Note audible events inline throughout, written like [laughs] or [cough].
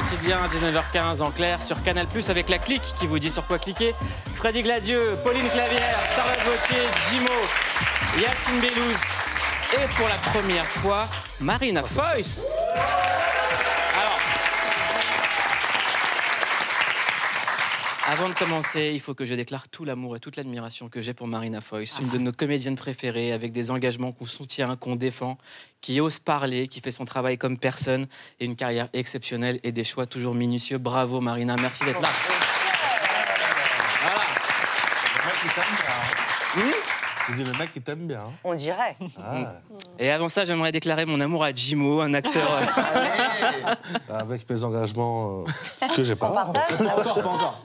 quotidien à 19h15 en clair sur Canal avec la Clic qui vous dit sur quoi cliquer. Freddy Gladieux, Pauline Clavière, Charlotte Gauthier, Jimo, Yacine Bellous et pour la première fois, Marina Foyce. Avant de commencer, il faut que je déclare tout l'amour et toute l'admiration que j'ai pour Marina Foïs, une de nos comédiennes préférées, avec des engagements qu'on soutient, qu'on défend, qui ose parler, qui fait son travail comme personne, et une carrière exceptionnelle et des choix toujours minutieux. Bravo Marina, merci d'être là. Je dis, le mec, il t'aime bien. hein. On dirait. Ah, Et avant ça, j'aimerais déclarer mon amour à Jimo, un acteur. euh, avec mes engagements euh, que j'ai pas.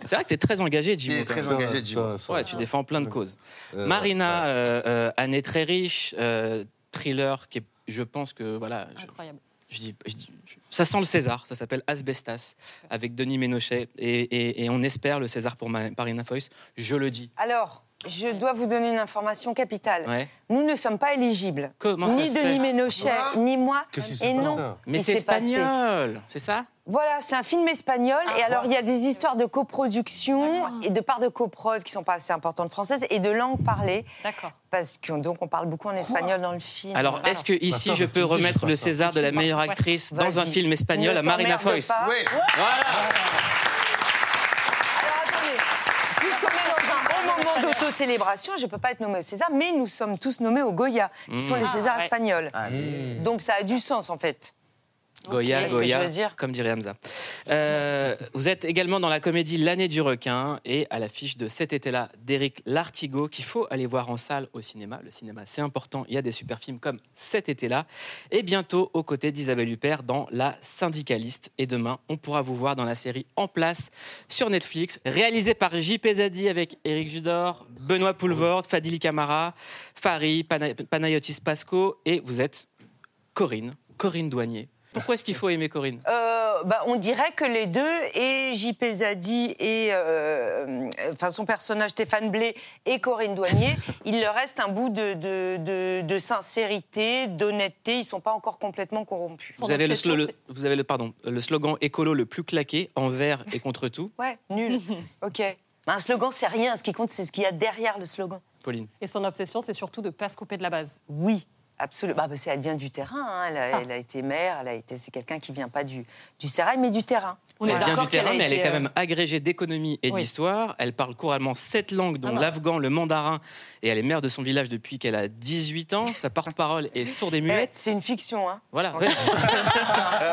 C'est vrai que tu es très engagé, Jimo. T'es très engagé, Jimo. Ouais, tu défends plein de causes. Euh, Marina, ouais. euh, euh, année très riche, euh, thriller qui est, je pense que voilà, je- Incroyable. je dis, je dis- je- ça sent le César, ça s'appelle Asbestas, avec Denis Ménochet, et, et- et on espère le César pour Ma- Marina Foïs, je le dis. Alors, je dois vous donner une information capitale. Ouais. Nous ne sommes pas éligibles. Comment ni Denis Ménochet, ni moi. Et non. Mais c'est espagnol, c'est ça? Voilà, c'est un film espagnol. et alors, il y a des histoires de coproduction et de parts de coprod qui sont pas assez importantes françaises et de langue parlée. D'accord. Parce que donc on parle beaucoup en espagnol dans le film. Alors, est-ce que ici Attends, je peux remettre le. César de la meilleure Ouais. actrice dans un film espagnol à Marina Foïs? pas. Oui. Alors attendez, puisqu'on est dans un moment d'autocélébration, je ne peux pas être nommée au César, mais nous sommes tous nommés au Goya, qui sont les Ah, Césars ouais. espagnols. Allez. Donc ça a du sens en fait. Goya, Goya, dire comme dirait Hamza. Euh, vous êtes également dans la comédie L'année du requin et à l'affiche de cet été-là d'Éric Lartigot qu'il faut aller voir en salle au cinéma. Le cinéma, c'est important. Il y a des super films comme cet été-là. Et bientôt aux côtés d'Isabelle Huppert dans La Syndicaliste. Et demain, on pourra vous voir dans la série En place sur Netflix, réalisée par J.P. Zadi avec Éric Judor, Benoît Poulvord, Fadili Camara, Fari, Pana- Panayotis Pasco et vous êtes Corinne, Corinne Douanier. Pourquoi est-ce qu'il faut aimer Corinne Euh, bah, on dirait que les deux, et JP Zadi et euh, enfin, son personnage Stéphane Blé et Corinne Douanier, [laughs] il leur reste un bout de, de, de- de sincérité, d'honnêteté. Ils ne sont pas encore complètement corrompus. Vous avez, le, obsession, slo- le- c'est- vous avez le, pardon, le slogan écolo le plus claqué, envers et contre tout. [laughs] Ouais, nul. [laughs] ok. Bah, un slogan, c'est rien. Ce qui compte, c'est ce qu'il y a derrière le slogan. Pauline. Et son obsession, c'est surtout de ne pas se couper de la base. Oui, absolument. Bah, bah, c'est- elle vient du terrain. hein. Elle, a, elle a été maire. Elle a été. C'est quelqu'un qui vient pas du du sérail, mais du terrain. On est elle vient d'accord du terrain, mais elle est quand euh, même agrégée d'économie et Oui. d'histoire. Elle parle couramment sept langues, dont Ah bah. l'afghan, le mandarin, et elle est maire de son village depuis qu'elle a 18 ans. Sa porte-parole est sourde et Eh, muette. C'est une fiction. Hein. Voilà. [laughs]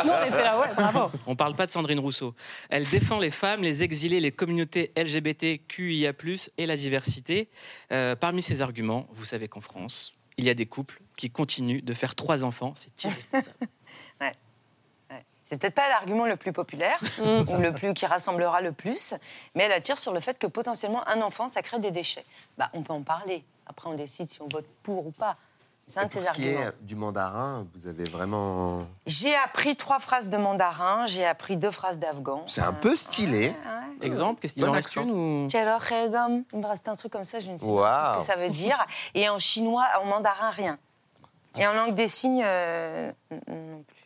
Nous, on était là, ouais, bravo. On parle pas de Sandrine Rousseau. Elle défend les femmes, les exilés, les communautés LGBTQIA+, et la diversité. Euh, parmi ses arguments, vous savez qu'en France, il y a des couples qui continuent de faire trois enfants. C'est irresponsable. [laughs] C'est peut-être pas l'argument le plus populaire [laughs] ou le plus qui rassemblera le plus, mais elle attire sur le fait que potentiellement un enfant, ça crée des déchets. Bah, on peut en parler. Après, on décide si on vote pour ou pas. C'est un Et de pour ses ce qui arguments. est du mandarin, vous avez vraiment. J'ai appris trois phrases de mandarin, j'ai appris deux phrases d'afghan. C'est un peu stylé. Ouais. Exemple, qu'est-ce qu'il en reste une ou... Il me reste un truc comme ça, je ne sais pas ce que ça veut dire. Et en chinois, en mandarin, rien. Et en langue des signes, euh, non plus.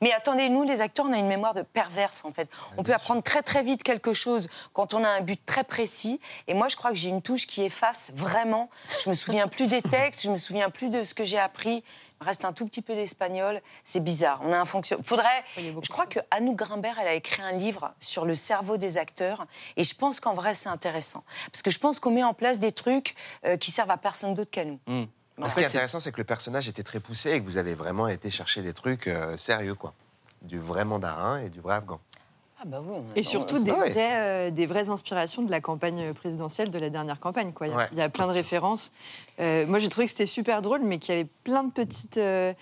Mais attendez, nous, les acteurs, on a une mémoire de perverse, en fait. On peut apprendre très, très vite quelque chose quand on a un but très précis. Et moi, je crois que j'ai une touche qui efface vraiment. Je me souviens plus des textes, je me souviens plus de ce que j'ai appris. Il me reste un tout petit peu d'espagnol. C'est bizarre. On a un fonction. Faudrait. Je crois que Anouk Grimbert, elle a écrit un livre sur le cerveau des acteurs. Et je pense qu'en vrai, c'est intéressant. Parce que je pense qu'on met en place des trucs euh, qui servent à personne d'autre qu'à nous. Hmm. Ce qui est intéressant, c'est que le personnage était très poussé et que vous avez vraiment été chercher des trucs euh, sérieux, quoi. Du vrai mandarin et du vrai afghan. Ah bah oui. Et surtout des, vraies, euh, des vraies inspirations de la campagne présidentielle de la dernière campagne. Quoi. Il, y a, Ouais. il y a plein de références. Euh, moi, j'ai trouvé que c'était super drôle, mais qu'il y avait plein de petites, euh,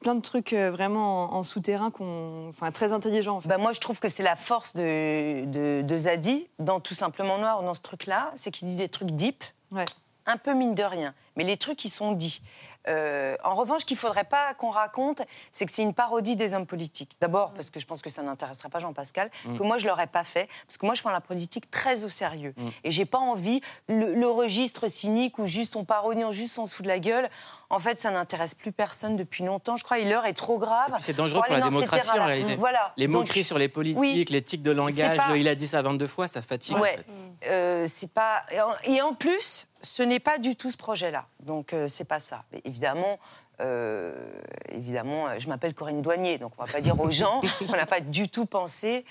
plein de trucs euh, vraiment en, en souterrain, qu'on, enfin très intelligents. En fait. Bah moi, je trouve que c'est la force de, de, de Zadi, dans Tout simplement Noir, dans ce truc-là, c'est qu'il dit des trucs deep, Ouais. un peu mine de rien, mais les trucs qui sont dits. Euh, en revanche, qu'il ne faudrait pas qu'on raconte, c'est que c'est une parodie des hommes politiques. D'abord, parce que je pense que ça n'intéresserait pas Jean-Pascal, que moi, je ne l'aurais pas fait, parce que moi, je prends la politique très au sérieux. Et j'ai pas envie, le, le registre cynique où juste on parodie, on juste on se fout de la gueule, en fait, ça n'intéresse plus personne depuis longtemps. Je crois que l'heure est trop grave. C'est dangereux pour la démocratie en réalité. Voilà. Les Donc, moqueries sur les politiques, oui. les tics de langage, pas- le il a dit ça 22 fois, ça fatigue. en Ouais, fait. euh, c'est pas. Et en plus, ce n'est pas du tout ce projet-là. Donc euh, c'est pas ça. Mais évidemment. euh, évidemment, euh, je m'appelle Corinne Douanier, donc on va pas dire aux gens [laughs] qu'on n'a pas du tout pensé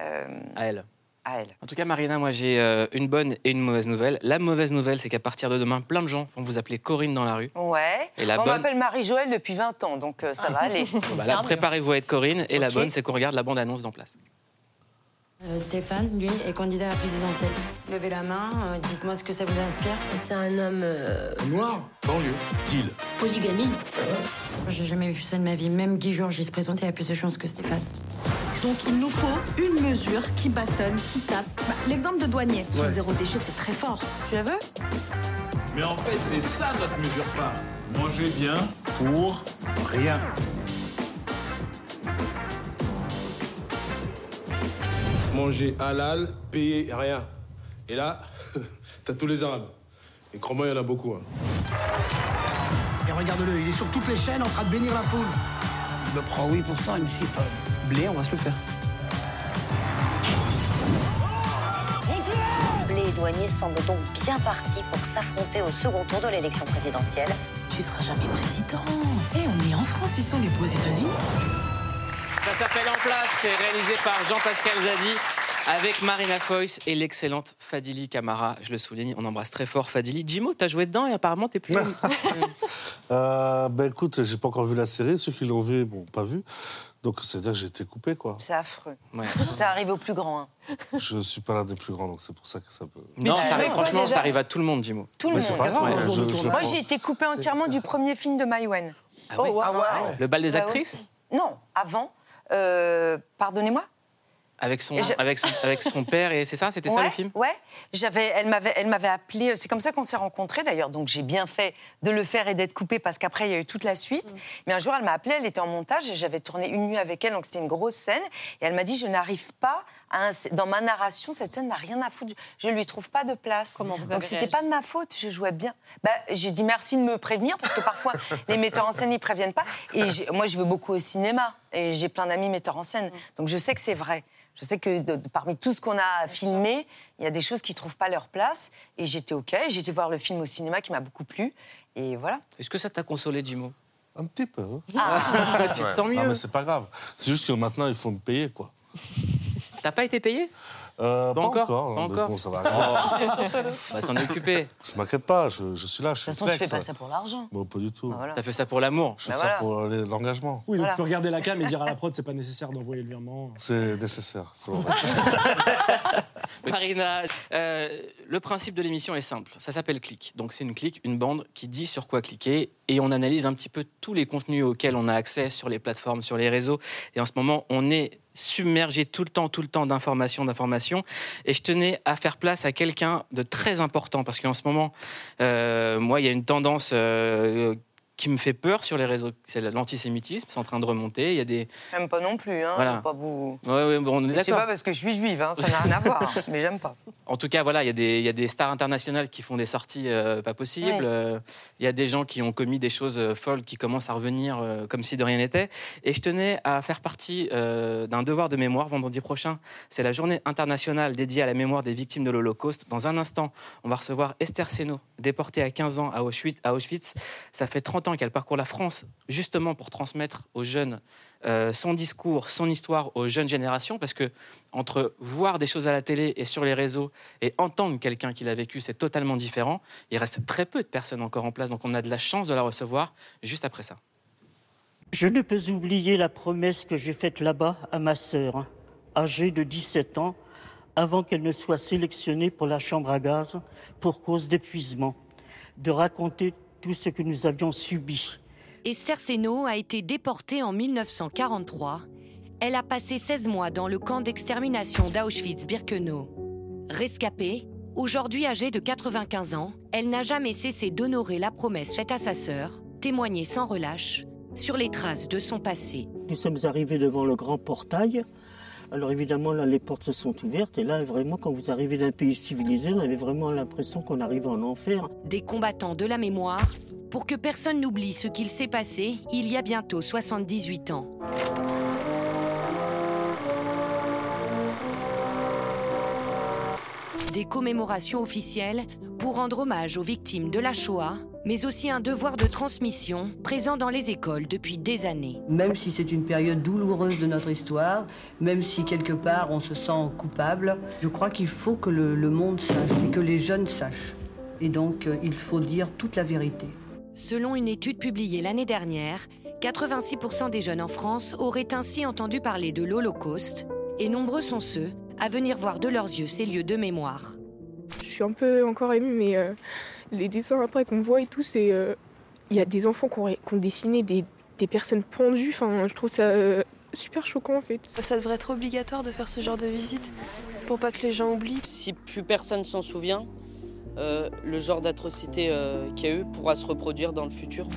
euh, À elle. à elle. En tout cas, Marina, moi j'ai euh, une bonne et une mauvaise nouvelle. La mauvaise nouvelle, c'est qu'à partir de demain, plein de gens vont vous appeler Corinne dans la rue. Ouais. Et la on bonne- m'appelle Marie-Joëlle depuis 20 ans, donc euh, ça va aller. [laughs] Bah préparez-vous à être Corinne. Et la bonne, c'est qu'on regarde la bande-annonce d'en place. Euh, Stéphane, lui, est candidat à la présidentielle. Levez la main, euh, dites-moi ce que ça vous inspire. C'est un homme euh, Noir, banlieue, deal. polygamie. J'ai jamais vu ça de ma vie. Même Guy Georges, il se présentait à plus de chances que Stéphane. Donc il nous faut une mesure qui bastonne, qui tape. Bah, L'exemple de douanier, sous zéro déchet, c'est très fort. tu la veux? Mais en fait, c'est ça notre mesure phare. Manger bien pour rien. Manger halal, payer rien. Et là, [laughs] t'as tous les arabes. Et crois-moi, il y en a beaucoup. hein. Et regarde-le, il est sur toutes les chaînes en train de bénir la foule. Il me prend 8%, il me siphonne. Blé, on va se le faire. Blé et douanier semblent donc bien partis pour s'affronter au second tour de l'élection présidentielle. Tu seras jamais président. Eh, on est en France, ils sont les beaux États-Unis. Ça s'appelle En place, c'est réalisé par Jean-Pascal Zadi avec Marina Foïs et l'excellente Fadili Camara. Je le souligne, on embrasse très fort Fadili. Jimo, t'as joué dedans et apparemment t'es plus. [laughs] Euh, ben écoute, j'ai pas encore vu la série. Ceux qui l'ont vu, bon, pas vu. Donc c'est-à-dire que j'ai été coupé, quoi. C'est affreux. Ouais. [laughs] Ça arrive au plus grand. hein. Je suis pas l'un des plus grands, donc c'est pour ça que ça peut. Non, tu ça arrive, franchement, déjà ça arrive à tout le monde, Jimo. Tout le Mais monde. pas grave. Ouais, je- je- je- Moi, j'ai été coupée entièrement du premier film de Maïwen. Ah ouais Ah ouais. Le bal des Bah ouais. actrices Non, avant. Euh, Pardonnez-moi. avec son, je- avec, son, avec son père, et c'est ça C'était ça le film? Ouais. J'avais, elle m'avait, elle m'avait appelé. C'est comme ça qu'on s'est rencontrés d'ailleurs. Donc j'ai bien fait de le faire et d'être coupée parce qu'après il y a eu toute la suite. Mais un jour elle m'a appelé. Elle était en montage et j'avais tourné une nuit avec elle. Donc c'était une grosse scène. Et elle m'a dit je n'arrive pas ins- dans ma narration cette scène n'a rien à foutre. Je lui trouve pas de place. Comment vous Donc avez c'était réagi pas de ma faute. Je jouais bien. Bah, j'ai dit merci de me prévenir parce que parfois [laughs] les metteurs en scène ils préviennent pas. Et moi je vais beaucoup au cinéma et j'ai plein d'amis metteurs en scène. Donc je sais que c'est vrai. Je sais que de- de- parmi tout ce qu'on a filmé, il y a des choses qui ne trouvent pas leur place. Et j'étais OK. J'ai été voir le film au cinéma qui m'a beaucoup plu. Et voilà. Est-ce que ça t'a consolé, Jimo? Un petit peu. hein. [laughs] Tu te sens mieux Non, mais c'est pas grave. C'est juste que maintenant, il faut me payer, quoi. [laughs] T'as pas été payé Euh, Pas pas, encore encore. Pas mais encore bon, ça va [laughs] arriver. On va s'en occuper. Je m'inquiète pas, je, je suis là, je De suis toute façon, tu flex. fais pas ça pour l'argent. Bon, pas du tout. Voilà. T'as fait ça pour l'amour. Je fais Bah ça voilà. pour l'engagement. Oui, donc Voilà. tu peux regarder la cam et dire à la prod, c'est pas nécessaire d'envoyer le virement. C'est nécessaire. faut [laughs] Marina, euh, le principe de l'émission est simple. Ça s'appelle Click. Donc c'est une clique, une bande qui dit sur quoi cliquer et on analyse un petit peu tous les contenus auxquels on a accès sur les plateformes, sur les réseaux. Et en ce moment, on est submergé tout le temps, tout le temps d'informations, d'informations. Et je tenais à faire place à quelqu'un de très important parce qu'en ce moment, euh, moi, il y a une tendance. euh, qui me fait peur sur les réseaux, c'est l'antisémitisme, c'est en train de remonter. Il y a des. J'aime pas non plus. Hein. Voilà. Pas vous... Ouais, ouais, bon, on est C'est pas parce que je suis juive, hein, ça n'a rien à voir. [laughs] Mais j'aime pas. En tout cas, voilà, il y, a des- il y a des stars internationales qui font des sorties euh, pas possibles. Euh, Il y a des gens qui ont commis des choses euh, folles qui commencent à revenir comme si de rien n'était. Et je tenais à faire partie d'un devoir de mémoire vendredi prochain. C'est la journée internationale dédiée à la mémoire des victimes de l'Holocauste. Dans un instant, on va recevoir Esther Seno, déportée à 15 ans à Auschwitz. À Auschwitz. Ça fait 30 ans qu'elle parcourt la France justement pour transmettre aux jeunes euh, son discours, son histoire aux jeunes générations, parce que entre voir des choses à la télé et sur les réseaux et entendre quelqu'un qui l'a vécu, c'est totalement différent. Il reste très peu de personnes encore en place, donc on a de la chance de la recevoir juste après ça. Je ne peux oublier la promesse que j'ai faite là-bas à ma sœur, âgée de 17 ans, avant qu'elle ne soit sélectionnée pour la chambre à gaz pour cause d'épuisement, de raconter tout ce que nous avions subi. Esther Seno a été déportée en 1943. Elle a passé 16 mois dans le camp d'extermination d'Auschwitz-Birkenau. Rescapée, Aujourd'hui âgée de 95 ans, elle n'a jamais cessé d'honorer la promesse faite à sa sœur, témoigner sans relâche sur les traces de son passé. Nous sommes arrivés devant le grand portail. Alors évidemment, là, les portes se sont ouvertes. Et là, vraiment, quand vous arrivez d'un pays civilisé, on avait vraiment l'impression qu'on arrivait en enfer. Des combattants de la mémoire, pour que personne n'oublie ce qu'il s'est passé il y a bientôt 78 ans. Des commémorations officielles pour rendre hommage aux victimes de la Shoah, mais aussi un devoir de transmission présent dans les écoles depuis des années. Même si c'est une période douloureuse de notre histoire, même si quelque part on se sent coupable, je crois qu'il faut que le, le monde sache et que les jeunes sachent. Et donc euh, il faut dire toute la vérité. Selon une étude publiée l'année dernière, 86% des jeunes en France auraient ainsi entendu parler de l'Holocauste, et nombreux sont ceux à venir voir de leurs yeux ces lieux de mémoire. Je suis un peu encore émue, mais euh, les dessins après qu'on voit et tout, c'est. euh, Il y a des enfants qui ont, qui ont dessiné des, des personnes pendues. Enfin, je trouve ça euh, super choquant en fait. Ça devrait être obligatoire de faire ce genre de visite pour pas que les gens oublient. Si plus personne s'en souvient, euh, le genre d'atrocité euh, qu'il y a eu pourra se reproduire dans le futur.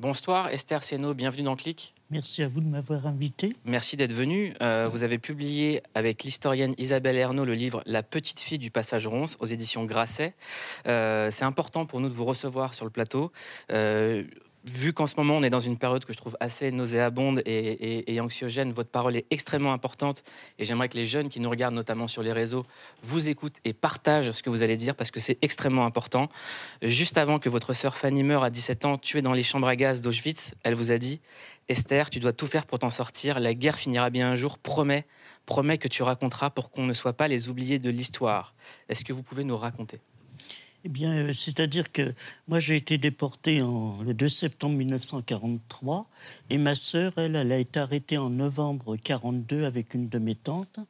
Bonsoir Esther Sieno, bienvenue dans Clic. Merci à vous de m'avoir invité. Merci d'être venu. Euh, vous avez publié avec l'historienne Isabelle Ernaud le livre La petite fille du passage ronce aux éditions Grasset. Euh, c'est important pour nous de vous recevoir sur le plateau. Euh, Vu qu'en ce moment on est dans une période que je trouve assez nauséabonde et, anxiogène, votre parole est extrêmement importante et j'aimerais que les jeunes qui nous regardent notamment sur les réseaux vous écoutent et partagent ce que vous allez dire parce que c'est extrêmement important. Juste avant que votre sœur Fanny meure à 17 ans, tuée dans les chambres à gaz d'Auschwitz, elle vous a dit Esther, tu dois tout faire pour t'en sortir. La guerre finira bien un jour. Promets, promets que tu raconteras pour qu'on ne soit pas les oubliés de l'histoire. Est-ce que vous pouvez nous raconter? Eh bien, euh, c'est-à-dire que moi, j'ai été déporté en, le 2 septembre 1943 et ma sœur, elle, elle a été arrêtée en novembre 42 avec une de mes tantes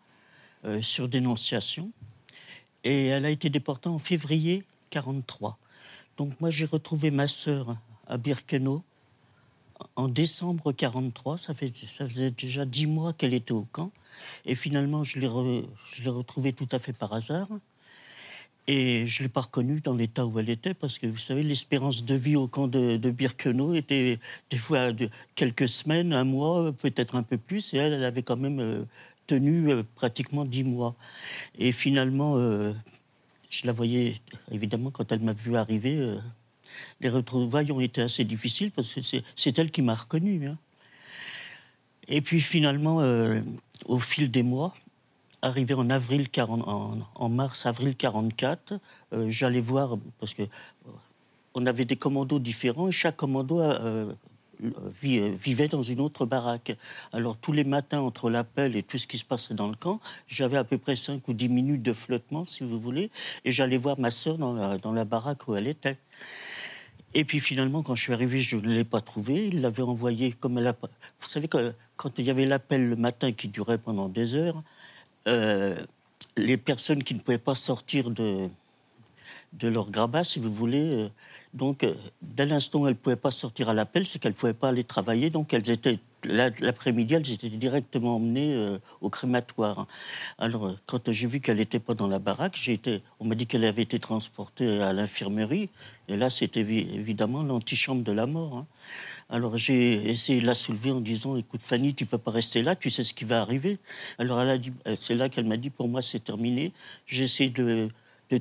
euh, sur dénonciation. Et elle a été déportée en février 43. Donc moi, j'ai retrouvé ma sœur à Birkenau en décembre 43. Ça, faisait déjà dix mois qu'elle était au camp. Et finalement, je l'ai retrouvée tout à fait par hasard. Et je ne l'ai pas reconnue dans l'état où elle était, parce que vous savez, l'espérance de vie au camp de, Birkenau était des fois quelques semaines, un mois, peut-être un peu plus, et elle, elle avait quand même euh, tenu euh, pratiquement dix mois. Et finalement, euh, je la voyais, évidemment, quand elle m'a vu arriver, les retrouvailles ont été assez difficiles, parce que c'est elle qui m'a reconnu. hein. Et puis finalement, au fil des mois, arrivé en avril 40, en, mars avril 44, euh, j'allais voir parce que euh, on avait des commandos différents et chaque commando euh, vi- vivait dans une autre baraque. Alors tous les matins entre l'appel et tout ce qui se passait dans le camp, j'avais à peu près 5 ou 10 minutes de flottement, si vous voulez, et j'allais voir ma sœur dans la, baraque où elle était. Et puis finalement, quand je suis arrivé, je ne l'ai pas trouvé. Il l'avait envoyé comme elle a. Vous savez que quand il y avait l'appel le matin qui durait pendant des heures, les personnes qui ne pouvaient pas sortir de, de leur grabat, si vous voulez, euh, donc euh, dès l'instant où elles ne pouvaient pas sortir à l'appel, c'est qu'elles ne pouvaient pas aller travailler. Donc elles étaient l'après-midi, elles étaient directement emmenées euh, au crématoire. Alors euh, quand j'ai vu qu'elle n'était pas dans la baraque, été, on m'a dit qu'elle avait été transportée à l'infirmerie. Et là, c'était évi- évidemment l'antichambre de la mort. hein. Alors j'ai essayé de la soulever en disant Écoute, Fanny, tu peux pas rester là, tu sais ce qui va arriver. Alors euh, c'est là qu'elle m'a dit Pour moi, c'est terminé. J'ai essayé de,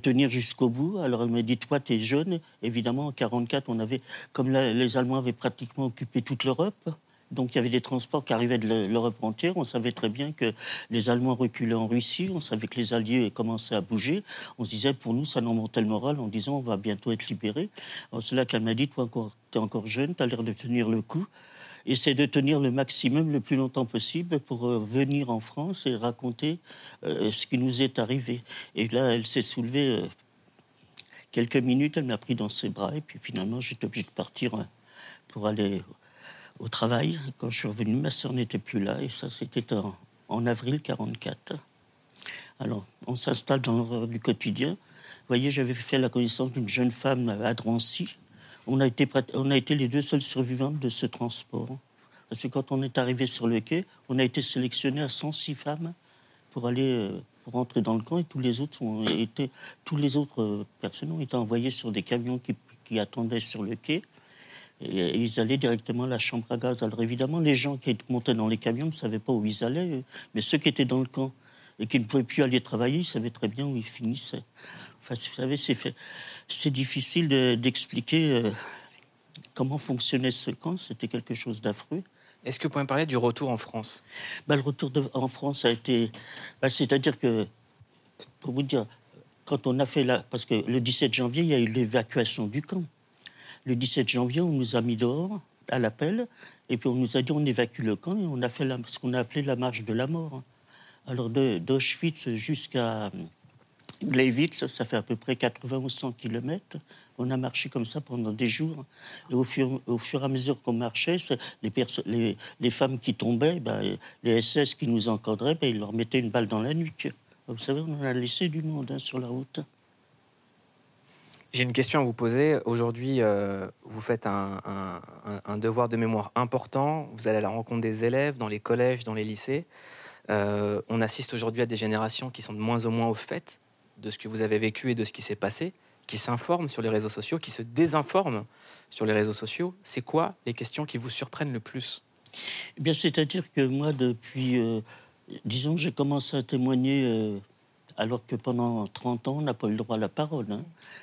tenir jusqu'au bout. Alors elle m'a dit Toi, tu es jeune. Évidemment, en 44, on avait, comme les Allemands avaient pratiquement occupé toute l'Europe. Donc il y avait des transports qui arrivaient de l'E- l'Europe entière. On savait très bien que les Allemands reculaient en Russie. On savait que les Alliés commençaient à bouger. On se disait, pour nous, ça nous montait le moral en disant, on va bientôt être libérés. C'est là qu'elle m'a dit, toi, encore, tu es encore jeune, tu as l'air de tenir le coup. Essaie de tenir le maximum, le plus longtemps possible pour euh, venir en France et raconter euh, ce qui nous est arrivé. Et là, elle s'est soulevée euh, quelques minutes, elle m'a pris dans ses bras et puis finalement, j'étais obligé de partir euh, pour aller au travail. Quand je suis revenu, ma sœur n'était plus là et ça, c'était en, avril 44. Alors, on s'installe dans l'horreur du quotidien. Vous voyez, j'avais fait la connaissance d'une jeune femme à Drancy. On a, été, on a été les deux seuls survivantes de ce transport. Parce que quand on est arrivé sur le quai, on a été sélectionné à 106 femmes pour aller euh, pour entrer dans le camp et tous les autres ont été tous les autres euh, personnes ont été envoyées sur des camions qui attendaient sur le quai et ils allaient directement à la chambre à gaz. Alors évidemment, les gens qui montaient dans les camions ne savaient pas où ils allaient, euh, mais ceux qui étaient dans le camp et qui ne pouvaient plus aller travailler, ils savaient très bien où ils finissaient. Enfin, vous savez, c'est difficile de- d'expliquer euh, comment fonctionnait ce camp. C'était quelque chose d'affreux. Est-ce que vous pouvez me parler du retour en France? Bah, le retour de- en France a été. bah, C'est-à-dire que, pour vous dire, quand on a fait la. Parce que le 17 janvier, il y a eu l'évacuation du camp. Le 17 janvier, on nous a mis dehors à l'appel, et puis on nous a dit on évacue le camp, et on a fait ce qu'on a appelé la marche de la mort. Alors, d'Auschwitz jusqu'à Gleiwitz, ça fait à peu près 80 ou 100 kilomètres. On a marché comme ça pendant des jours. Et au fur, au fur et à mesure qu'on marchait, les, femmes qui tombaient, ben, les SS qui nous encadraient, ben, ils leur mettaient une balle dans la nuque. Vous savez, on a laissé du monde hein, sur la route. J'ai une question à vous poser. Aujourd'hui, euh, vous faites un, devoir de mémoire important. Vous allez à la rencontre des élèves dans les collèges, dans les lycées. Euh, on assiste aujourd'hui à des générations qui sont de moins en moins au fait de ce que vous avez vécu et de ce qui s'est passé, qui s'informent sur les réseaux sociaux, qui se désinforment sur les réseaux sociaux. C'est quoi les questions qui vous surprennent le plus? Eh c'est-à-dire que moi, depuis, euh, disons, j'ai commencé à témoigner euh, alors que pendant 30 ans, on n'a pas eu le droit à la parole. hein.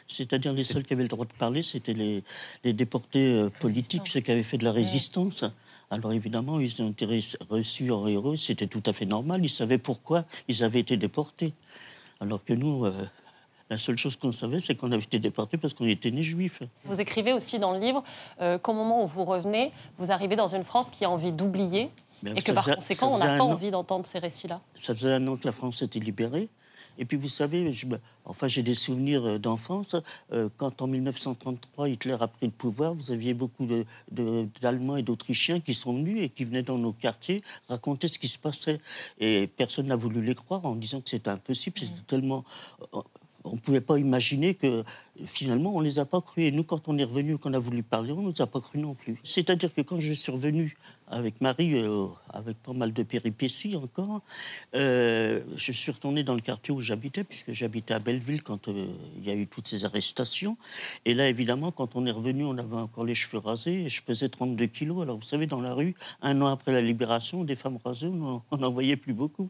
C'est-à-dire les seuls qui avaient le droit de parler, c'était les, les déportés euh, politiques, ceux qui avaient fait de la résistance. Alors évidemment, ils ont été re- reçus en héros, c'était tout à fait normal, ils savaient pourquoi ils avaient été déportés. Alors que nous, euh, la seule chose qu'on savait, c'est qu'on avait été déportés parce qu'on était nés juifs. Vous écrivez aussi dans le livre euh, qu'au moment où vous revenez, vous arrivez dans une France qui a envie d'oublier et que par conséquent, ça on n'a pas an. envie d'entendre ces récits-là. Ça faisait un an que la France était libérée. Et puis, vous savez, je enfin, j'ai des souvenirs euh, d'enfance. Euh, quand, en 1933, Hitler a pris le pouvoir, vous aviez beaucoup de- de- d'Allemands et d'Autrichiens qui sont venus et qui venaient dans nos quartiers raconter ce qui se passait. Et personne n'a voulu les croire en disant que c'était impossible. C'était tellement... euh, On ne pouvait pas imaginer que finalement on ne les a pas crus. Et nous, quand on est revenu, qu'on a voulu parler, on ne nous a pas crus non plus. C'est-à-dire que quand je suis revenu avec Marie, euh, avec pas mal de péripéties encore, euh, je suis retourné dans le quartier où j'habitais, puisque j'habitais à Belleville quand euh, il y a eu toutes ces arrestations. Et là, évidemment, quand on est revenu, on avait encore les cheveux rasés et je pesais 32 kilos. Alors, vous savez, dans la rue, un an après la libération, des femmes rasées, on n'en voyait plus beaucoup.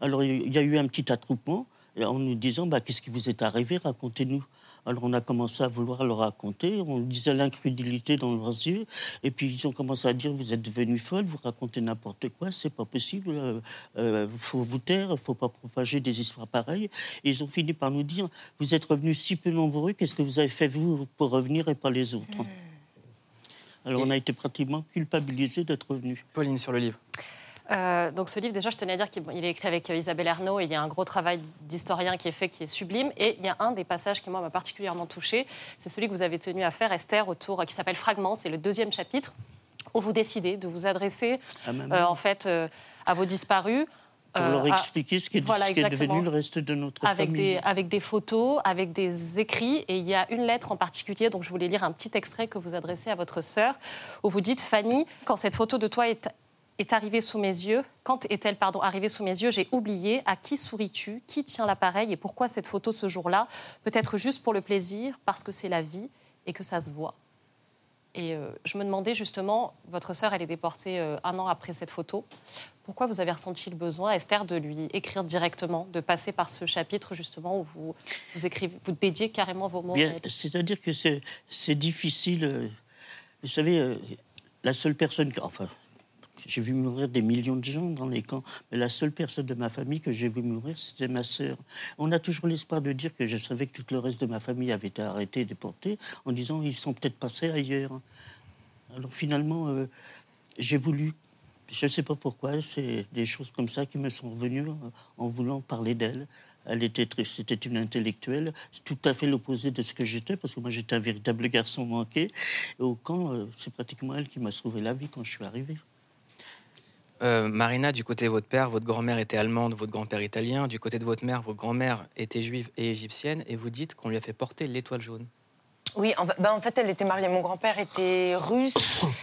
Alors, il y a eu un petit attroupement en nous disant bah, Qu'est-ce qui vous est arrivé? Racontez-nous. Alors on a commencé à vouloir leur raconter, on disait l'incrédulité dans leurs yeux, et puis ils ont commencé à dire vous êtes devenue folle, vous racontez n'importe quoi, c'est pas possible, il faut vous taire, il faut pas propager des histoires pareilles. Et ils ont fini par nous dire vous êtes revenus si peu nombreux, qu'est-ce que vous avez fait vous pour revenir et pas les autres? Alors on a été pratiquement culpabilisés d'être revenus. Pauline sur le livre. Euh, donc ce livre, déjà, je tenais à dire qu'il il est écrit avec euh, Isabelle Ernaud et il y a un gros travail d'historien qui est fait, qui est sublime. Et il y a un des passages qui, moi, m'a particulièrement touchée. C'est celui que vous avez tenu à faire, Esther, autour, qui s'appelle Fragments. C'est le deuxième chapitre où vous décidez de vous adresser, euh, mère. en fait, euh, à vos disparus. Pour euh, leur expliquer ce qui est, Voilà, ce qui est devenu le reste de notre avec famille. des, avec des photos, avec des écrits. Et il y a une lettre en particulier, donc je voulais lire un petit extrait que vous adressez à votre sœur, où vous dites Fanny, quand cette photo de toi est, est arrivée sous mes yeux, quand est-elle pardon, arrivée sous mes yeux, j'ai oublié à qui souris-tu, qui tient l'appareil? Et pourquoi cette photo ce jour-là? Peut-être juste pour le plaisir, parce que c'est la vie et que ça se voit. Et euh, je me demandais justement, votre sœur, elle est déportée euh, un an après cette photo. Pourquoi vous avez ressenti le besoin, Esther, de lui écrire directement, de passer par ce chapitre justement où vous, vous écrivez, vous dédiez carrément vos mots c'est-à-dire que c'est, difficile. euh, Vous savez, la seule personne. Enfin, j'ai vu mourir des millions de gens dans les camps, mais la seule personne de ma famille que j'ai vu mourir, c'était ma sœur. On a toujours l'espoir de dire que je savais que tout le reste de ma famille avait été arrêté, déporté, en disant ils sont peut-être passés ailleurs. Alors finalement, euh, j'ai voulu. Je ne sais pas pourquoi, c'est des choses comme ça qui me sont revenues euh, en voulant parler d'elle. Elle était c'était une intellectuelle, tout à fait l'opposé de ce que j'étais, parce que moi j'étais un véritable garçon manqué. Et au camp, euh, c'est pratiquement elle qui m'a sauvé la vie quand je suis arrivé. Euh, Marina, du côté de votre père, votre grand-mère était allemande, votre grand-père italien. Du côté de votre mère, votre grand-mère était juive et égyptienne. Et vous dites qu'on lui a fait porter l'étoile jaune. Oui, en, fa- ben, en fait, elle était mariée. Mon grand-père était russe. [laughs]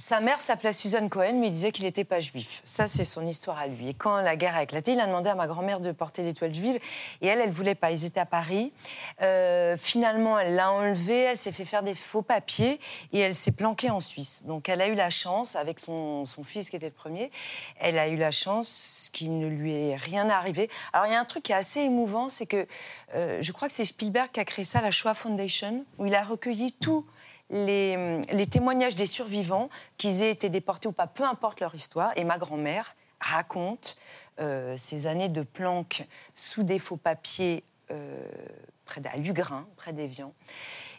Sa mère s'appelait Suzanne Cohen, mais il disait qu'il n'était pas juif. Ça, c'est son histoire à lui. Et quand la guerre a éclaté, il a demandé à ma grand-mère de porter l'étoile juive. Et elle, elle voulait pas. Ils étaient à Paris. Euh, finalement, elle l'a enlevé. Elle s'est fait faire des faux papiers et elle s'est planquée en Suisse. Donc, elle a eu la chance, avec son, fils qui était le premier, elle a eu la chance qu'il ne lui ait rien arrivé. Alors, il y a un truc qui est assez émouvant, c'est que euh, je crois que c'est Spielberg qui a créé ça, la Shoah Foundation, où il a recueilli tout les, les témoignages des survivants, qu'ils aient été déportés ou pas, peu importe leur histoire. Et ma grand-mère raconte euh, ces années de planque sous des faux papiers euh, près à Lugrin, près d'Evian.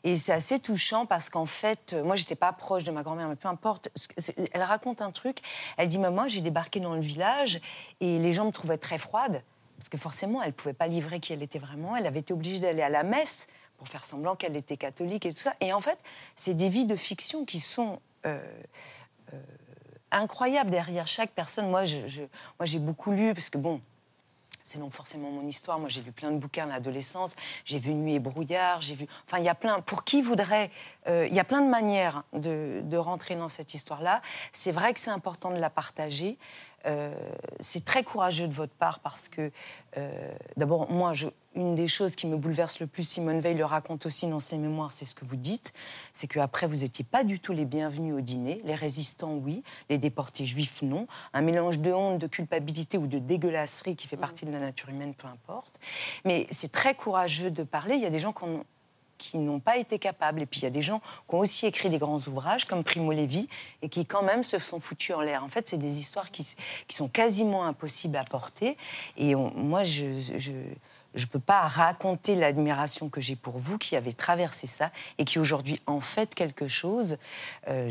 Et c'est assez touchant parce qu'en fait, euh, moi, j'étais pas proche de ma grand-mère, mais peu importe. Elle raconte un truc. Elle dit Maman, j'ai débarqué dans le village et les gens me trouvaient très froide. Parce que forcément, elle pouvait pas livrer qui elle était vraiment. Elle avait été obligée d'aller à la messe pour faire semblant qu'elle était catholique et tout ça. Et en fait, c'est des vies de fiction qui sont euh, euh, incroyables derrière chaque personne. Moi, moi, j'ai beaucoup lu parce que bon. C'est non forcément mon histoire. Moi, j'ai lu plein de bouquins à l'adolescence. J'ai vu Nuit et brouillard. J'ai vu. Enfin, il y a plein. Pour qui voudrait. euh, Il y a plein de manières de rentrer dans cette histoire-là. C'est vrai que c'est important de la partager. Euh, c'est très courageux de votre part parce que, euh, d'abord, moi, je, une des choses qui me bouleverse le plus, Simone Veil le raconte aussi dans ses mémoires, c'est ce que vous dites, c'est qu'après, vous n'étiez pas du tout les bienvenus au dîner. Les résistants, oui. Les déportés juifs, non. Un mélange de honte, de culpabilité ou de dégueulasserie qui fait partie de la nature humaine, peu importe. Mais c'est très courageux de parler. Il y a des gens qui en- qui n'ont pas été capables. Et puis il y a des gens qui ont aussi écrit des grands ouvrages, comme Primo Levi, et qui quand même se sont foutus en l'air. En fait, c'est des histoires qui, sont quasiment impossibles à porter. Et moi, je ne peux pas raconter l'admiration que j'ai pour vous, qui avez traversé ça, et qui aujourd'hui en faites quelque chose. Euh,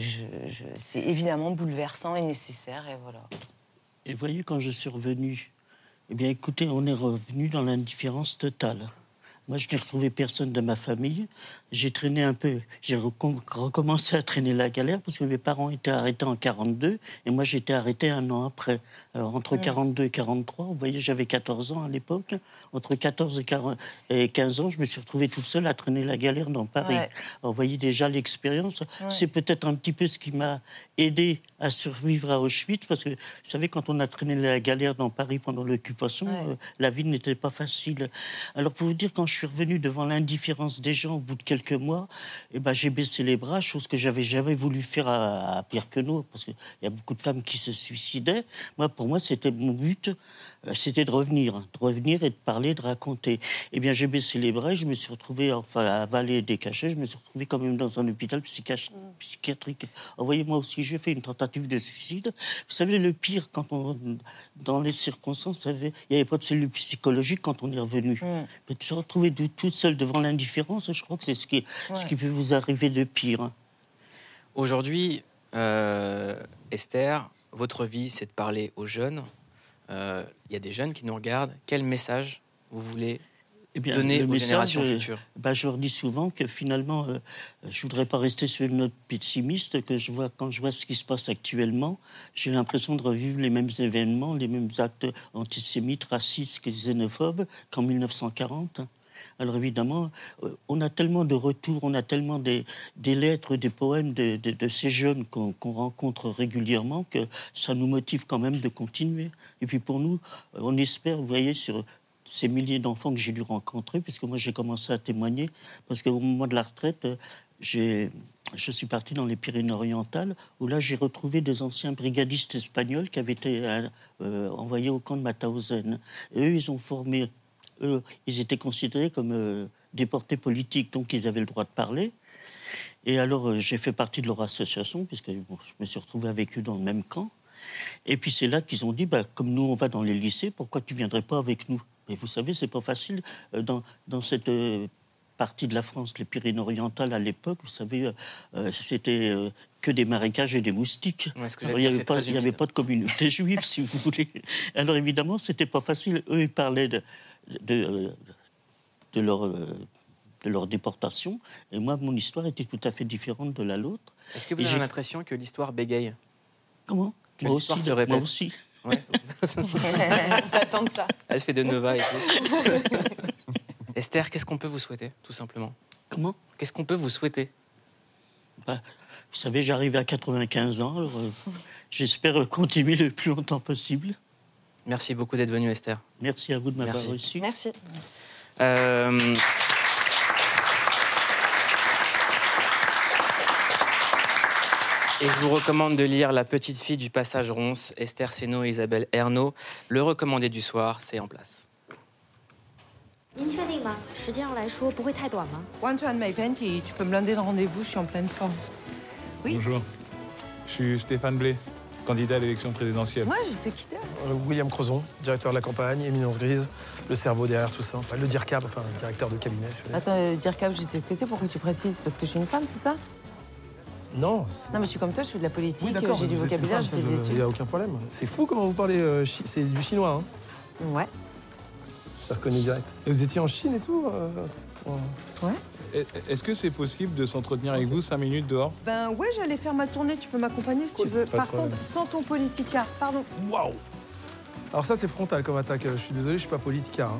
c'est évidemment bouleversant et nécessaire. Et voilà. Et voyez, quand je suis revenu, eh bien, écoutez, on est revenu dans l'indifférence totale. Moi, je n'ai retrouvé personne de ma famille. J'ai traîné un peu, j'ai recom- recommencé à traîner la galère parce que mes parents étaient arrêtés en 42 et moi, j'étais arrêté un an après. Alors, entre Mm. 42 et 43, vous voyez, j'avais 14 ans à l'époque. Entre 14 et 40 et 15 ans, je me suis retrouvé toute seule à traîner la galère dans Paris. Ouais. Alors, vous voyez déjà l'expérience. Ouais. C'est peut-être un petit peu ce qui m'a aidé à survivre à Auschwitz, parce que vous savez, quand on a traîné la galère dans Paris pendant l'occupation, euh, la vie n'était pas facile. Alors pour vous dire, quand je suis revenu devant l'indifférence des gens au bout de quelques mois, eh ben, j'ai baissé les bras, chose que j'avais jamais voulu faire à, à Pierre Queneau, parce qu'il y a beaucoup de femmes qui se suicidaient. Moi, pour moi, c'était mon but, c'était de revenir, hein, de revenir et de parler, de raconter. Eh bien, j'ai baissé les bras, et je me suis retrouvé, enfin, à avaler des cachets, je me suis retrouvé quand même dans un hôpital psychiach- psychiatrique. Alors, voyez, moi aussi, j'ai fait une tentative de suicide. Vous savez, le pire, quand on, dans les circonstances, il n'y avait pas de cellule psychologique quand on est revenu. Mais de se retrouver de- toute seule devant l'indifférence, je crois que c'est ce qui, ce qui peut vous arriver de pire. hein. Aujourd'hui, euh, Esther, votre vie, c'est de parler aux jeunes. Euh, Il y a des jeunes qui nous regardent. Quel message vous voulez Eh bien, donner aux message, générations euh, futures bah, Je leur dis souvent que finalement, euh, je voudrais pas rester sur une note pessimiste, que je vois, quand je vois ce qui se passe actuellement, j'ai l'impression de revivre les mêmes événements, les mêmes actes antisémites, racistes et xénophobes qu'en 1940. Alors évidemment, euh, on a tellement de retours, on a tellement des, lettres, des poèmes de, ces jeunes qu'on rencontre régulièrement que ça nous motive quand même de continuer. Et puis pour nous, euh, on espère, vous voyez, sur ces milliers d'enfants que j'ai dû rencontrer, puisque moi j'ai commencé à témoigner, parce qu'au moment de la retraite, euh, j'ai- je suis parti dans les Pyrénées-Orientales, où là j'ai retrouvé des anciens brigadistes espagnols qui avaient été envoyés au camp de Mauthausen. Et eux, ils ont formé, eux, ils étaient considérés comme euh, déportés politiques, donc ils avaient le droit de parler. Et alors, euh, j'ai fait partie de leur association, puisque bon, je me suis retrouvé avec eux dans le même camp. Et puis c'est là qu'ils ont dit, bah, comme nous on va dans les lycées, pourquoi tu viendrais pas avec nous? Et vous savez, c'est pas facile euh, dans, dans cette partie de la France, les Pyrénées-Orientales à l'époque. Vous savez, c'était que des marécages et des moustiques. Ouais, Alors, il n'y avait, pas- très il y avait pas de communauté [laughs] juive, si vous voulez. Alors évidemment, c'était pas facile. Eux, ils parlaient de, de, euh, de leur. euh, de leur déportation. Et moi, mon histoire était tout à fait différente de la nôtre. Est-ce que vous Et avez j'ai- l'impression que l'histoire bégaye? Comment? Que Moi l'histoire aussi, se moi répète aussi. Ouais. [laughs] Attends de ça. Elle fait de Nova et tout. [laughs] Esther, qu'est-ce qu'on peut vous souhaiter, tout simplement? Comment? Qu'est-ce qu'on peut vous souhaiter? Bah, vous savez, j'arrive à 95 ans, alors euh, j'espère continuer le plus longtemps possible. Merci beaucoup d'être venu, Esther. Merci à vous de m'avoir Merci. reçu. Merci. Euh, Et je vous recommande de lire La petite fille du passage ronce, Esther Seno et Isabelle Ernaud. Le recommandé du soir, c'est en place. 您确定吗？时间上来说不会太短吗？完全没问题，tu peux me lundi le rendez-vous, je suis en pleine forme. Oui. Bonjour. Je suis Stéphane Blé, candidat à l'élection présidentielle. Moi, je sais qui t'es. Euh, William Crozon, directeur de la campagne, Éminence Grise, le cerveau derrière tout ça. Enfin, le DIRCAB, enfin, directeur de cabinet. si. Attends, euh, dire cap, je sais ce que c'est, pourquoi tu précises? Parce que je suis une femme, c'est ça? Non. Non, mais je suis comme toi, je fais de la politique, Oui, d'accord. j'ai du vocabulaire, femme, je fais des Il n'y études. a aucun problème. C'est fou comment vous parlez. euh, chi- c'est du chinois, hein Ouais. J'ai reconnu direct. Et vous étiez en Chine et tout euh, pour- Ouais. Est- Est-ce que c'est possible de s'entretenir avec vous cinq minutes dehors? Ben ouais, j'allais faire ma tournée, tu peux m'accompagner si tu veux. pas Par contre, sans ton politica, pardon. Waouh Alors ça, c'est frontal comme attaque. Je suis désolé, je suis pas politicard. hein.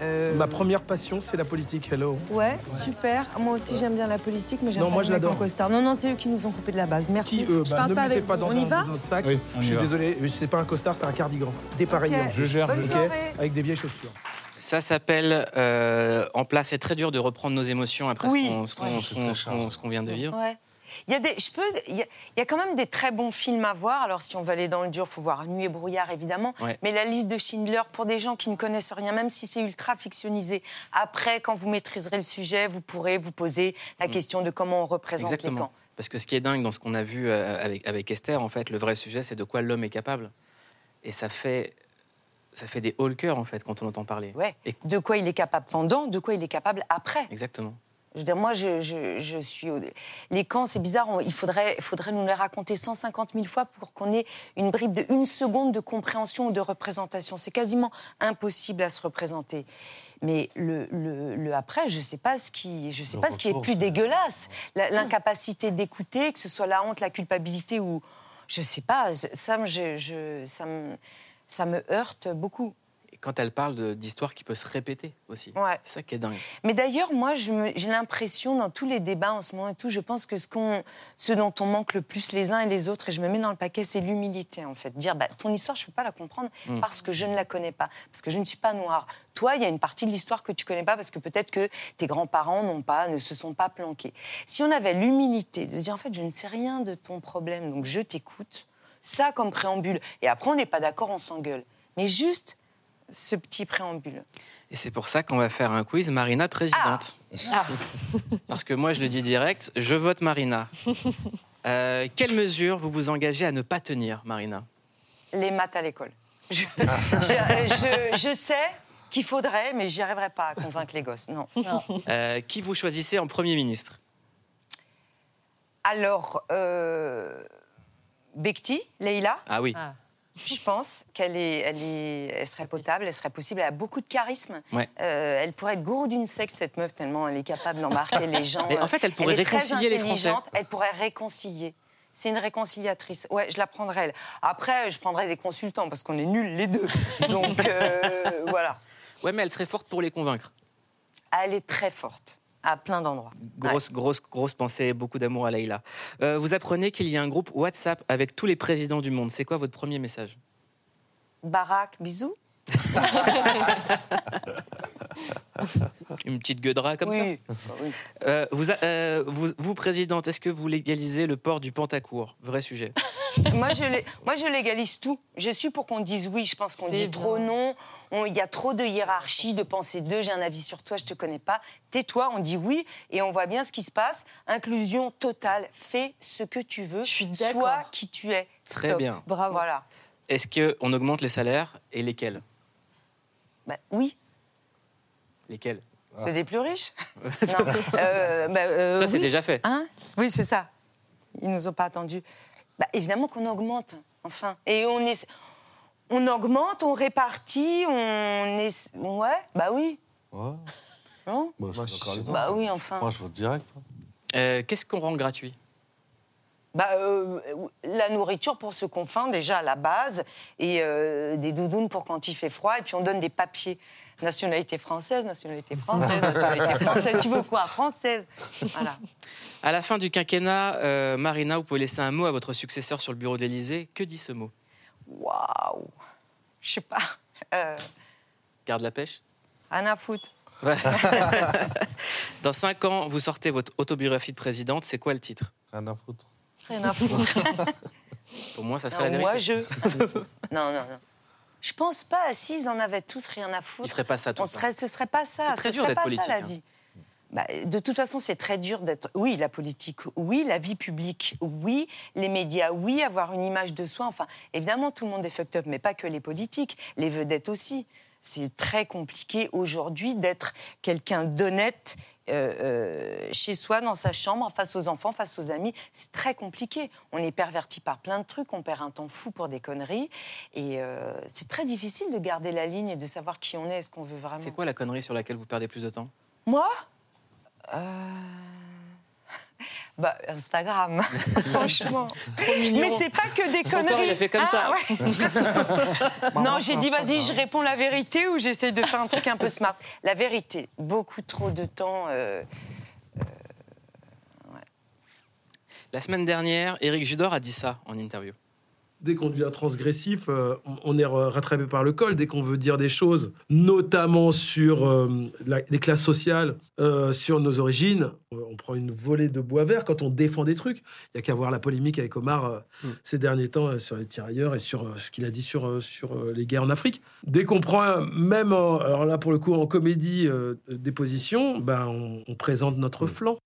Euh, Ma première passion, c'est la politique. Hello. Ouais, super. Moi aussi, j'aime bien la politique, mais j'aime pas moi, les je l'adore. costard. Non, non, c'est eux qui nous ont coupé de la base. Merci. Qui, eux je bah, parle Ne pas mettez avec pas vous. dans On y un, va dans un sac. Oui, on je y suis va. désolé, mais c'est pas un costard, c'est un cardigan. Dépareillant. Ok. Je gère, Bonne je gère. Avec des vieilles chaussures. Ça s'appelle euh, En place. C'est très dur de reprendre nos émotions après Oui. ce qu'on- Ouais, vient de vivre. Ouais. Il y, a des, je peux, il, y a, il y a quand même des très bons films à voir. Alors, si on veut aller dans le dur, il faut voir Nuit et brouillard, évidemment. Ouais. Mais la liste de Schindler, pour des gens qui ne connaissent rien, même si c'est ultra fictionnisé, après, quand vous maîtriserez le sujet, vous pourrez vous poser la question de comment on représente les Exactement. camps. Parce que ce qui est dingue dans ce qu'on a vu euh, avec, avec Esther, en fait, le vrai sujet, c'est de quoi l'homme est capable. Et ça fait, ça fait des hauts le cœur, en fait, quand on entend parler. Ouais. De quoi il est capable pendant, de quoi il est capable après. Exactement. Je veux dire, moi, je, je- je suis. Les camps, c'est bizarre. on- il faudrait, il faudrait nous les raconter 150 000 fois pour qu'on ait une bribe de une seconde de compréhension ou de représentation. C'est quasiment impossible à se représenter. Mais le, le- le après, je ne sais pas ce qui, je sais Le pas ce qui est plus dégueulasse. La- L'incapacité d'écouter, que ce soit la honte, la culpabilité ou. Je ne sais pas. Ça, je- ça, me, ça me heurte beaucoup. Et quand elle parle d'histoires qui peuvent se répéter aussi. Ouais. C'est ça qui est dingue. Mais d'ailleurs, moi, j'ai l'impression, dans tous les débats en ce moment et tout, je pense que ce, qu'on, ce dont on manque le plus les uns et les autres, et je me mets dans le paquet, c'est l'humilité, en fait. Dire, bah, ton histoire, je ne peux pas la comprendre Mm. parce que je ne la connais pas, parce que je ne suis pas noire. Toi, il y a une partie de l'histoire que tu connais pas parce que peut-être que tes grands-parents n'ont pas, ne se sont pas planqués. Si on avait l'humilité de dire, en fait, je ne sais rien de ton problème, donc je t'écoute, ça comme préambule, et après, on n'est pas d'accord, on s'engueule. Mais juste ce petit préambule. Et c'est pour ça qu'on va faire un quiz Marina présidente. Ah. [laughs] Parce que moi, je le dis direct, je vote Marina. Euh, quelles mesures vous vous engagez à ne pas tenir, Marina? Les maths à l'école. Je, [laughs] je- je- je sais qu'il faudrait, mais j'y arriverai pas à convaincre les gosses. Non. Euh, Qui vous choisissez en Premier ministre? Alors, euh, Bekti, Leïla, Ah oui. je pense qu'elle est, elle est, elle serait potable, elle serait possible. Elle a beaucoup de charisme. Ouais. Euh, elle pourrait être gourou d'une secte, cette meuf, tellement elle est capable d'embarquer [laughs] les gens. Mais en fait, elle pourrait est très réconcilier les Français. intelligente, Elle pourrait réconcilier. C'est une réconciliatrice. Ouais, je la prendrais, elle. Après, je prendrais des consultants, parce qu'on est nuls les deux. Donc, euh, [laughs] voilà. Ouais, mais elle serait forte pour les convaincre. Elle est très forte, à plein d'endroits. Grosse, grosse, grosse pensée, beaucoup d'amour à Leïla. Euh, vous apprenez qu'il y a un groupe WhatsApp avec tous les présidents du monde. C'est quoi votre premier message? Barack, bisous. [laughs] [laughs] Une petite gueudra comme Oui. ça Euh, vous, a- euh, vous, vous, présidente, est-ce que vous légalisez le port du pantacourt? Vrai sujet. [laughs] moi, je moi, je légalise tout. Je suis pour qu'on dise oui. Je pense qu'on dit bien. trop non. On- Il y a trop de hiérarchie, de pensée d'eux. J'ai un avis sur toi, je te connais pas. Tais-toi, on dit oui et on voit bien ce qui se passe. Inclusion totale. Fais ce que tu veux. Sois qui tu es. Très Stop. bien. Bravo. Voilà. Est-ce qu'on augmente les salaires et lesquels? Bah, oui. Lesquels Ceux des plus riches [laughs] Non. Euh, bah, euh, Ça, c'est oui. déjà fait. Hein oui, c'est ça. Ils nous ont pas attendus. Bah, évidemment qu'on augmente, enfin. Et on est, on augmente, on répartit, on est, ouais, bah oui. Ouais. Non Bah, je suis. Bah oui, enfin. Moi, je vote direct. hein. Euh, Qu'est-ce qu'on rend gratuit? Bah, euh, la nourriture pour ceux qu'on faim déjà à la base et euh, des doudounes pour quand il fait froid et puis on donne des papiers Nationalité française, nationalité française, nationalité française. Tu veux quoi Française? Voilà. À la fin du quinquennat, euh, Marina, vous pouvez laisser un mot à votre successeur sur le bureau de l'Élysée. Que dit ce mot? Waouh Je sais pas. Euh, Garde la pêche? Rien à foutre. Ouais. [laughs] Dans cinq ans, vous sortez votre autobiographie de présidente. C'est quoi le titre? Rien à foutre. Rien à foutre. Pour moi, ça serait Non, la moi, je. non, non, non. Je pense pas. S'ils en avaient tous rien à foutre. Ils feraient pas ça tout on serait, ce serait pas ça. Très ce dur serait pas politique, ça la hein. vie. Bah, de toute façon, c'est très dur d'être. Oui, la politique, oui, la vie publique, oui, les médias, oui, avoir une image de soi. Enfin, évidemment, tout le monde est fucked up, mais pas que les politiques, les vedettes aussi. C'est très compliqué aujourd'hui d'être quelqu'un d'honnête euh, euh, chez soi, dans sa chambre, face aux enfants, face aux amis. C'est très compliqué. On est perverti par plein de trucs, on perd un temps fou pour des conneries. Et euh, c'est très difficile de garder la ligne et de savoir qui on est, est-ce qu'on veut vraiment. C'est quoi la connerie sur laquelle vous perdez plus de temps? Moi? Euh, Bah, Instagram, [laughs] franchement. Mais c'est pas que des Son conneries. corps, il a fait comme ça. ouais. [laughs] non, j'ai dit, vas-y, je réponds la vérité ou j'essaye de faire un truc un peu smart. La vérité, beaucoup trop de temps. euh, La semaine dernière, Éric Judor a dit ça en interview. Dès qu'on devient transgressif, euh, on- est rattrapé par le col. Dès qu'on veut dire des choses, notamment sur euh, la- les classes sociales, euh, sur nos origines, on prend une volée de bois vert quand on défend des trucs. Il n'y a qu'à voir la polémique avec Omar euh, ces derniers temps sur les tirailleurs et sur ce qu'il a dit sur, sur les guerres en Afrique. Dès qu'on prend, même, en- alors là pour le coup, en comédie, des positions, ben, on, on présente notre flanc.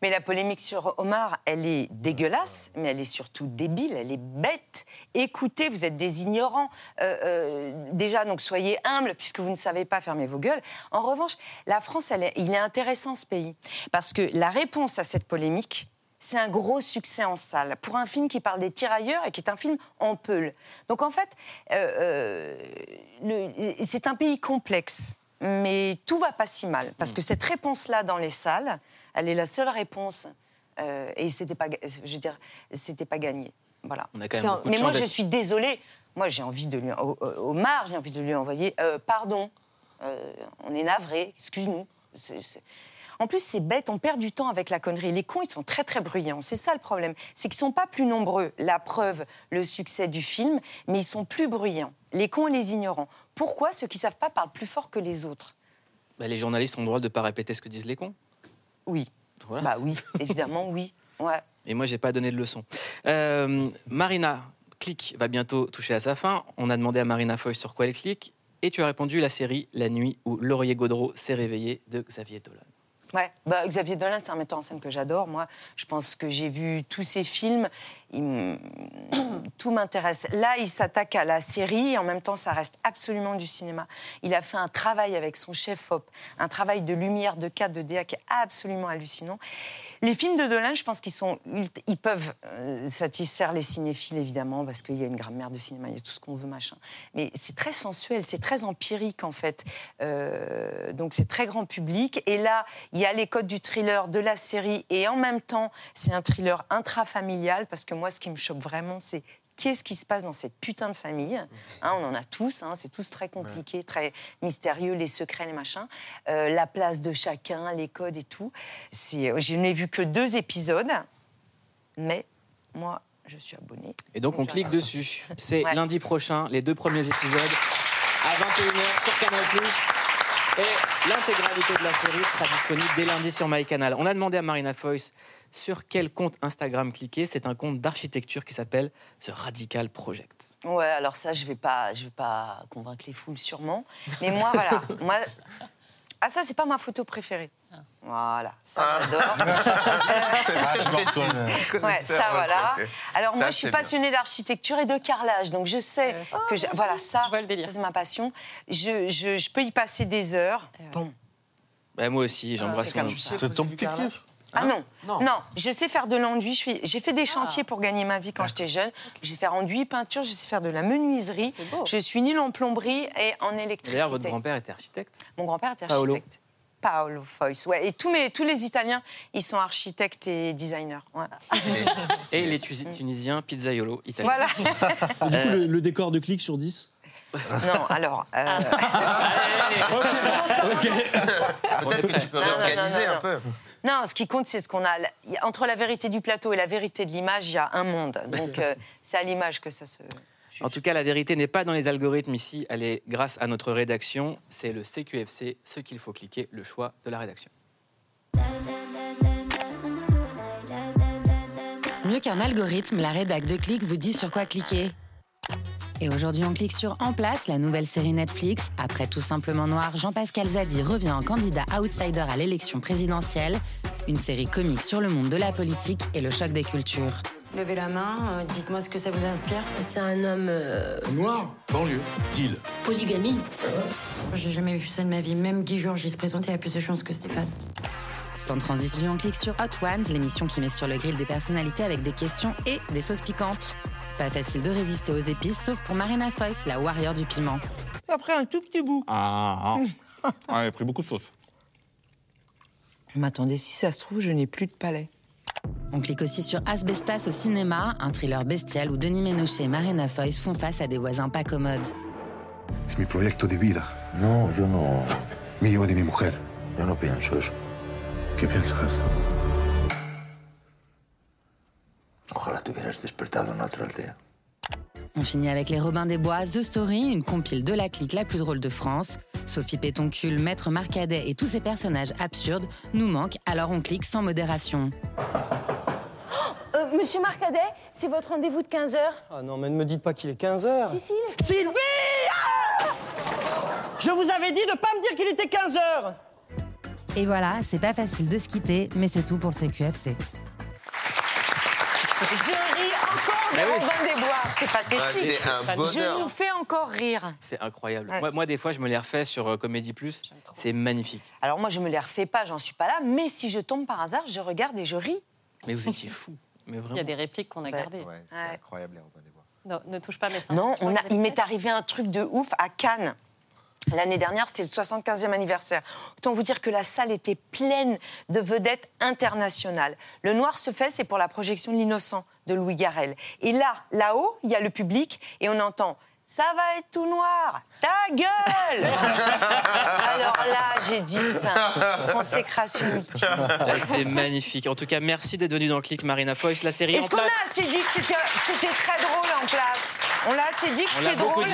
Mais la polémique sur Omar, elle est dégueulasse, mais elle est surtout débile, elle est bête. Écoutez, vous êtes des ignorants. Euh, euh, déjà, donc soyez humbles, puisque vous ne savez pas, fermer vos gueules. En revanche, la France, elle est- il est intéressant ce pays, parce que la réponse à cette polémique, c'est un gros succès en salle pour un film qui parle des tirailleurs et qui est un film en peul. Donc en fait, euh, c'est un pays complexe, mais tout va pas si mal parce que cette réponse-là dans les salles, elle est la seule réponse euh, et c'était pas, je veux dire, c'était pas gagné. Voilà. On a quand même beaucoup de mais moi, je suis désolée. Moi, j'ai envie de lui, au, au- j'ai envie de lui envoyer, euh, pardon, euh, on est navré, excuse-nous. En plus, c'est bête, on perd du temps avec la connerie. Les cons, ils sont très très bruyants. C'est ça le problème. C'est qu'ils sont pas plus nombreux. La preuve, le succès du film, mais ils sont plus bruyants. Les cons et les ignorants. Pourquoi ceux qui savent pas parlent plus fort que les autres? Bah, les journalistes ont le droit de ne pas répéter ce que disent les cons. Oui. Voilà. Bah oui, évidemment, oui. Ouais. Et moi, j'ai pas donné de leçon. Euh, Marina, Click va bientôt toucher à sa fin. On a demandé à Marina Foy sur quoi elle clique. Et tu as répondu la série La nuit où Laurier Gaudreau s'est réveillé de Xavier Dolan. Ouais, bah, Xavier Dolan, c'est un metteur en scène que j'adore. Moi, je pense que j'ai vu tous ses films. [coughs] Tout m'intéresse. Là, il s'attaque à la série et en même temps, ça reste absolument du cinéma. Il a fait un travail avec son chef-op, un travail de lumière, de cadre, de DA qui est absolument hallucinant. Les films de Dolan, je pense qu'ils sont, ils peuvent euh, satisfaire les cinéphiles évidemment parce qu'il y a une grammaire de cinéma, il y a tout ce qu'on veut machin. Mais c'est très sensuel, c'est très empirique en fait. Euh, donc c'est très grand public. Et là, il y a les codes du thriller, de la série, et en même temps, c'est un thriller intrafamilial parce que moi, ce qui me choque vraiment, c'est Qu'est-ce qui se passe dans cette putain de famille Hein, On en a tous, hein, c'est tous très compliqué, très mystérieux, les secrets, les machins. Euh, la place de chacun, les codes et tout. C'est- Je n'ai vu que deux épisodes, mais moi, je suis abonnée. Et donc, on clique dessus. C'est lundi prochain, les deux premiers épisodes à 21h sur Canal+. Et l'intégralité de la série sera disponible dès lundi sur MyCanal. On a demandé à Marina Foyce sur quel compte Instagram cliquer. C'est un compte d'architecture qui s'appelle The Radical Project. Ouais, alors ça, je vais pas, je vais pas convaincre les foules sûrement. Mais moi, voilà, [laughs] moi, ah ça, c'est pas ma photo préférée. Voilà, ça j'adore. [laughs] vachement précis. Ouais, ça voilà. Alors Ça, moi, je suis passionnée d'architecture et de carrelage, donc je sais que je- voilà ça, ça c'est ma passion. Je, je, je peux y passer des heures. Bon. Bah, moi aussi, j'embrasse c'est comme mon- ça. C'est ton petit kiff Ah non. Non. non, je sais faire de l'enduit. J'ai fait des chantiers pour gagner ma vie quand j'étais jeune. Je sais faire enduit, peinture, je sais faire de la menuiserie. Je suis nulle en plomberie et en électricité. D'ailleurs, votre grand-père était architecte? Mon grand-père était Paolo. architecte. Paolo Foyce, ouais. Et tous, mes, tous les Italiens, ils sont architectes et designers. ouais. Et les Tusi- Tunisiens, pizzaiolo, italien. Voilà. Et [laughs] du coup, le, le décor de clic sur 10 [laughs] Non, alors. euh, [laughs] Peut-être que tu peux réorganiser un peu. Non, ce qui compte, c'est ce qu'on a. Entre la vérité du plateau et la vérité de l'image, il y a un monde. Donc, euh, [laughs] c'est à l'image que ça se. En tout cas, la vérité n'est pas dans les algorithmes ici, elle est grâce à notre rédaction. C'est le CQFC, ce qu'il faut cliquer, le choix de la rédaction. Mieux qu'un algorithme, la rédac de Click vous dit sur quoi cliquer. Et aujourd'hui, on clique sur En place, la nouvelle série Netflix. Après Tout simplement noir, Jean-Pascal Zadi revient en candidat outsider à l'élection présidentielle. Une série comique sur le monde de la politique et le choc des cultures. Levez la main, euh, dites-moi ce que ça vous inspire. C'est un homme. euh, Noir Banlieue. Deal. Polygamie J'ai jamais vu ça de ma vie. Même Guy Georges, il se présentait à plus de chances que Stéphane. Sans transition, on clique sur Hot Ones, l'émission qui met sur le grill des personnalités avec des questions et des sauces piquantes. Pas facile de résister aux épices, sauf pour Marina Foïs, la warrior du piment. Après un tout petit bout. Ah, ah. Ouais, elle a pris beaucoup de sauce. Mais attendez, si ça se trouve, je n'ai plus de palais. On clique aussi sur Asbestas au cinéma, un thriller bestial où Denis Ménochet et Marina Foïs font face à des voisins pas commodes. Es mi proyecto de vida. No, yo no. Mío de mi mujer. Yo no pienso eso. ¿Qué piensas? Ojalá te hubieras despertado en otra aldea. On finit avec Les Robins des Bois, The Story, une compile de la clique la plus drôle de France. Sophie Pétoncule, Maître Marcadet et tous ces personnages absurdes nous manquent, alors on clique sans modération. Euh, Monsieur Marcadet, c'est votre rendez-vous de 15h Ah non, mais ne me dites pas qu'il est 15h. Si, si. Sylvie Ah Je vous avais dit de pas me dire qu'il était 15h Et voilà, c'est pas facile de se quitter, mais c'est tout pour le CQFC. Je ris encore Bah de oui. Robin des Bois. C'est pathétique. Ouais, c'est un bonheur. je nous fais encore rire. C'est incroyable. Ouais, moi, c'est- moi, des fois, je me les refais sur euh, Comédie Plus. C'est magnifique. Alors moi, je me les refais pas, j'en suis pas là. Mais si je tombe par hasard, je regarde et je ris. Mais vous étiez fou. Mais Il y a vraiment. des répliques qu'on a gardées. Ouais. Incroyable, les Robins des Bois. Non, ne touche pas mes seins. Non, Tu vois on a, les il m'est arrivé un truc de ouf à Cannes. L'année dernière, c'était le 75e anniversaire. Autant vous dire que la salle était pleine de vedettes internationales. Le Noir se fait, c'est pour la projection de L'Innocent de Louis Garrel. Et là, là-haut, il y a le public et on entend Ça va être tout noir, ta gueule Alors là, j'ai dit Putain, consécration ultime. Ouais, c'est magnifique. En tout cas, merci d'être venu dans le clic, Marina Foïs. La série en Est-ce qu'on a assez dit que c'était c'était très drôle en place? On l'a assez dit que On l'a c'était beaucoup drôle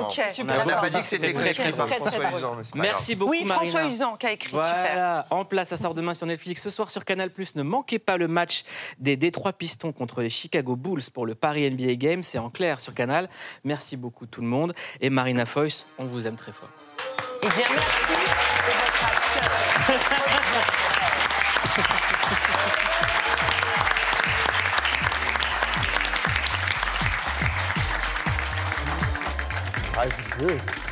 ok. On n'a pas dit que c'était Très, par. François Usan, Merci beaucoup, Oui, Marina. François Usan qui a écrit, super. Voilà, en place, ça sort demain sur Netflix. Ce soir sur Canal+, ne manquez pas le match des Détroits Pistons contre les Chicago Bulls pour le Paris NBA Game. C'est en clair sur Canal. Merci beaucoup tout le monde. Et Marina Foïs, on vous aime très fort. Eh bien, merci de votre [laughs] Life is good.